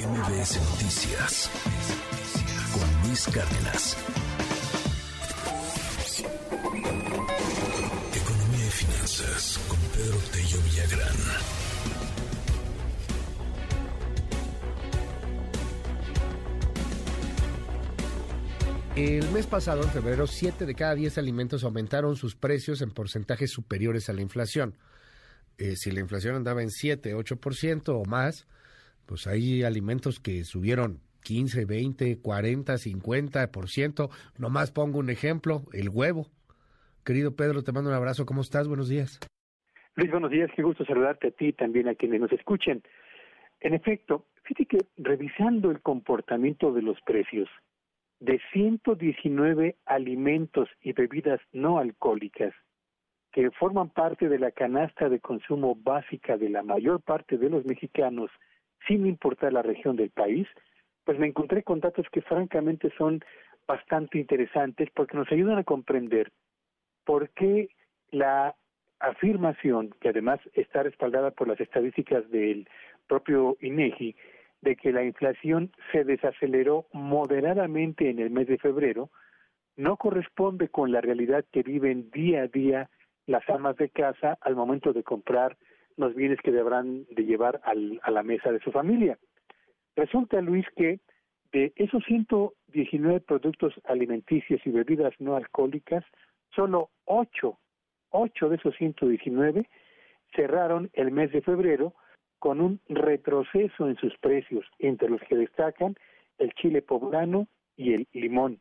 MBS Noticias con Luis Cárdenas. Economía y finanzas con Pedro Tello Villagrán. El mes pasado, en febrero, 7 de cada 10 alimentos aumentaron sus precios en porcentajes superiores a la inflación. Eh, si la inflación andaba en 7, 8% o más, pues hay alimentos que subieron 15, 20, 40, 50%. Nomás pongo un ejemplo, el huevo. Querido Pedro, te mando un abrazo. ¿Cómo estás? Buenos días. Luis, buenos días. Qué gusto saludarte a ti y también a quienes nos escuchen. En efecto, fíjate que revisando el comportamiento de los precios de 119 alimentos y bebidas no alcohólicas que forman parte de la canasta de consumo básica de la mayor parte de los mexicanos, sin importar la región del país, pues me encontré con datos que francamente son bastante interesantes porque nos ayudan a comprender por qué la afirmación, que además está respaldada por las estadísticas del propio INEGI, de que la inflación se desaceleró moderadamente en el mes de febrero, no corresponde con la realidad que viven día a día las amas de casa al momento de comprar los bienes que deberán de llevar al, a la mesa de su familia. Resulta, Luis, que de esos 119 productos alimenticios y bebidas no alcohólicas, solo 8, 8 de esos 119 cerraron el mes de febrero con un retroceso en sus precios, entre los que destacan el chile poblano y el limón.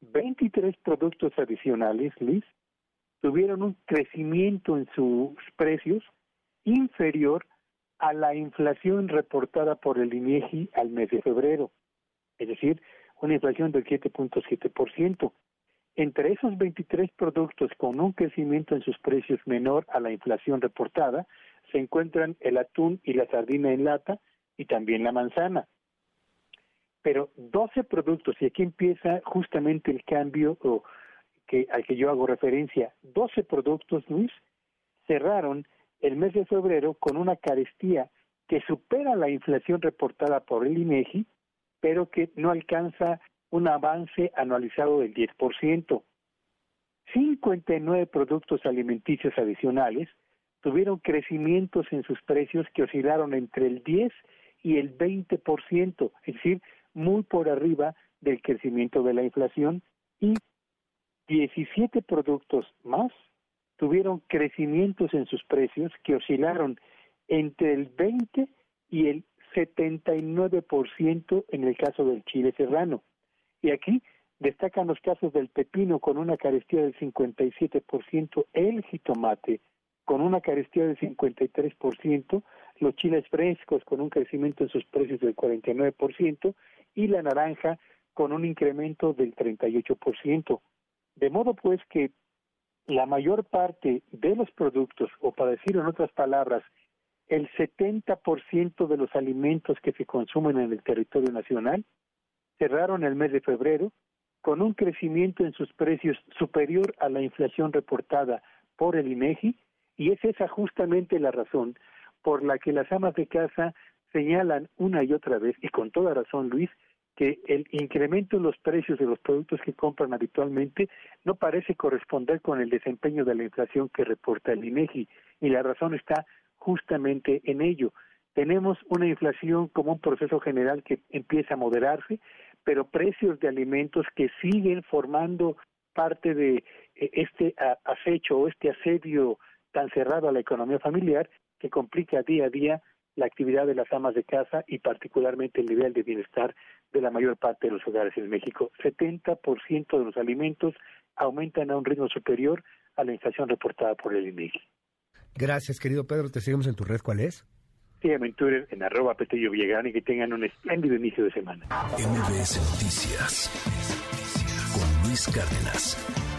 23 productos adicionales, Luis, tuvieron un crecimiento en sus precios inferior a la inflación reportada por el INEGI al mes de febrero, es decir, una inflación del 7.7%. Entre esos 23 productos con un crecimiento en sus precios menor a la inflación reportada, se encuentran el atún y la sardina en lata y también la manzana. Pero 12 productos, y aquí empieza justamente el cambio al que yo hago referencia, 12 productos, Luis, cerraron el mes de febrero con una carestía que supera la inflación reportada por el INEGI, pero que no alcanza un avance anualizado del 10%. 59 productos alimenticios adicionales tuvieron crecimientos en sus precios que oscilaron entre el 10 y el 20%, es decir, muy por arriba del crecimiento de la inflación y 17 productos más tuvieron crecimientos en sus precios que oscilaron entre el 20 y el 79% en el caso del chile serrano. Y aquí destacan los casos del pepino con una carestía del 57%, el jitomate con una carestía del 53%, los chiles frescos con un crecimiento en sus precios del 49% y la naranja con un incremento del 38%. De modo pues que la mayor parte de los productos, o para decirlo en otras palabras, el 70% de los alimentos que se consumen en el territorio nacional cerraron el mes de febrero con un crecimiento en sus precios superior a la inflación reportada por el INEGI y es esa justamente la razón por la que las amas de casa señalan una y otra vez y con toda razón Luis que el incremento en los precios de los productos que compran habitualmente no parece corresponder con el desempeño de la inflación que reporta el INEGI y la razón está justamente en ello. Tenemos una inflación como un proceso general que empieza a moderarse, pero precios de alimentos que siguen formando parte de eh, este acecho o este asedio tan cerrado a la economía familiar que complica día a día la actividad de las amas de casa y particularmente el nivel de bienestar de la mayor parte de los hogares en México. 70% de los alimentos aumentan a un ritmo superior a la inflación reportada por el INEGI. Gracias, querido Pedro. Te seguimos en tu red. ¿Cuál es? Sígueme en Twitter en arroba Petello Villagrán y que tengan un espléndido inicio de semana. MBS Noticias con Luis Cárdenas.